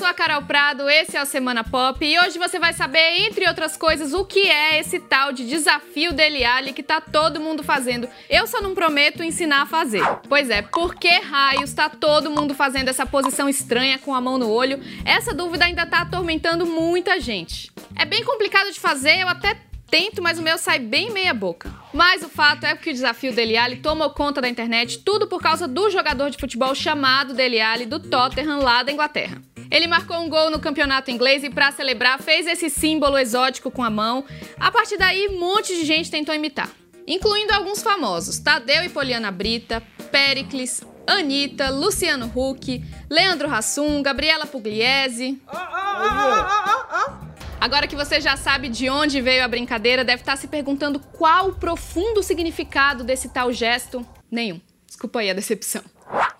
sou a Carol Prado, esse é o Semana Pop e hoje você vai saber, entre outras coisas, o que é esse tal de desafio Dele Alli que tá todo mundo fazendo. Eu só não prometo ensinar a fazer. Pois é, por que raios tá todo mundo fazendo essa posição estranha com a mão no olho? Essa dúvida ainda tá atormentando muita gente. É bem complicado de fazer, eu até Tento, mas o meu sai bem meia boca. Mas o fato é que o desafio Dele Alli tomou conta da internet, tudo por causa do jogador de futebol chamado Dele Alli do Tottenham lá da Inglaterra. Ele marcou um gol no campeonato inglês e para celebrar fez esse símbolo exótico com a mão. A partir daí, um monte de gente tentou imitar, incluindo alguns famosos: Tadeu e Poliana Brita, Pericles, Anitta, Luciano Huck, Leandro Hassum, Gabriela Pugliese. Oh, oh, oh, Agora que você já sabe de onde veio a brincadeira, deve estar se perguntando qual o profundo significado desse tal gesto. Nenhum. Desculpa aí a decepção.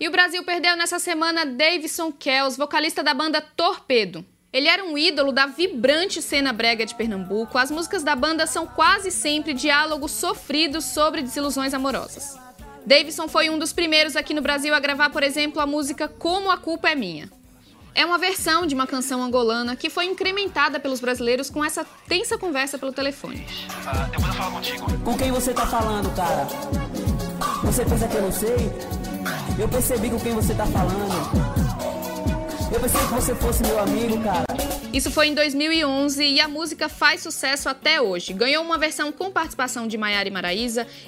E o Brasil perdeu nessa semana Davidson Kells, vocalista da banda Torpedo. Ele era um ídolo da vibrante cena brega de Pernambuco. As músicas da banda são quase sempre diálogos sofridos sobre desilusões amorosas. Davidson foi um dos primeiros aqui no Brasil a gravar, por exemplo, a música Como a Culpa é Minha. É uma versão de uma canção angolana que foi incrementada pelos brasileiros com essa tensa conversa pelo telefone. Ah, depois eu falo contigo. Com quem você tá falando, cara? Você pensa que eu não sei? Eu percebi com quem você tá falando. Eu pensei que você fosse meu amigo, cara. Isso foi em 2011 e a música faz sucesso até hoje. Ganhou uma versão com participação de Maiara e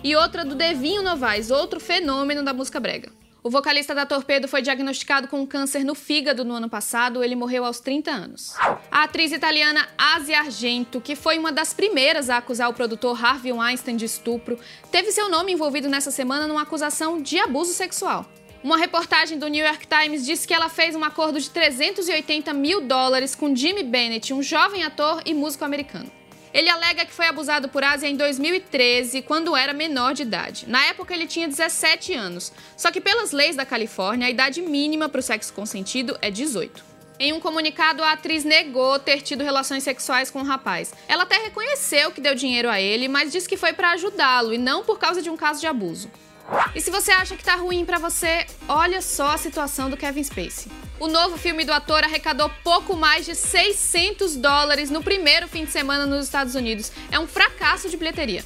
e outra do Devinho Novaes, outro fenômeno da música brega. O vocalista da Torpedo foi diagnosticado com câncer no fígado no ano passado. Ele morreu aos 30 anos. A atriz italiana Asia Argento, que foi uma das primeiras a acusar o produtor Harvey Weinstein de estupro, teve seu nome envolvido nessa semana numa acusação de abuso sexual. Uma reportagem do New York Times disse que ela fez um acordo de 380 mil dólares com Jimmy Bennett, um jovem ator e músico americano. Ele alega que foi abusado por Asia em 2013, quando era menor de idade. Na época, ele tinha 17 anos. Só que, pelas leis da Califórnia, a idade mínima para o sexo consentido é 18. Em um comunicado, a atriz negou ter tido relações sexuais com o rapaz. Ela até reconheceu que deu dinheiro a ele, mas disse que foi para ajudá-lo e não por causa de um caso de abuso. E se você acha que tá ruim para você, olha só a situação do Kevin Spacey. O novo filme do ator arrecadou pouco mais de 600 dólares no primeiro fim de semana nos Estados Unidos. É um fracasso de bilheteria.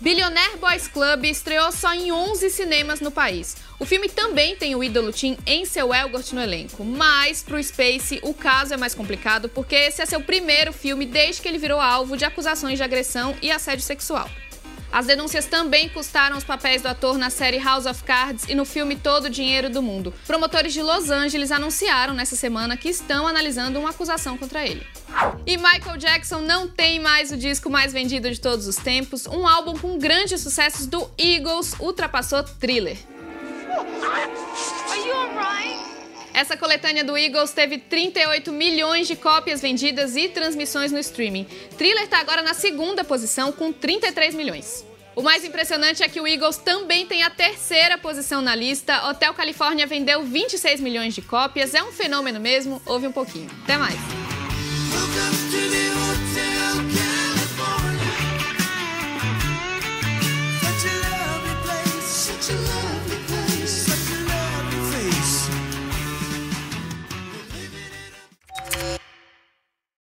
Billionaire Boys Club estreou só em 11 cinemas no país. O filme também tem o ídolo Tim Ansel Elgort no elenco, mas pro Space o caso é mais complicado porque esse é seu primeiro filme desde que ele virou alvo de acusações de agressão e assédio sexual. As denúncias também custaram os papéis do ator na série House of Cards e no filme Todo o Dinheiro do Mundo. Promotores de Los Angeles anunciaram nessa semana que estão analisando uma acusação contra ele. E Michael Jackson não tem mais o disco mais vendido de todos os tempos. Um álbum com grandes sucessos do Eagles ultrapassou Thriller. Essa coletânea do Eagles teve 38 milhões de cópias vendidas e transmissões no streaming. Thriller está agora na segunda posição com 33 milhões. O mais impressionante é que o Eagles também tem a terceira posição na lista. Hotel Califórnia vendeu 26 milhões de cópias. É um fenômeno mesmo. Ouve um pouquinho. Até mais.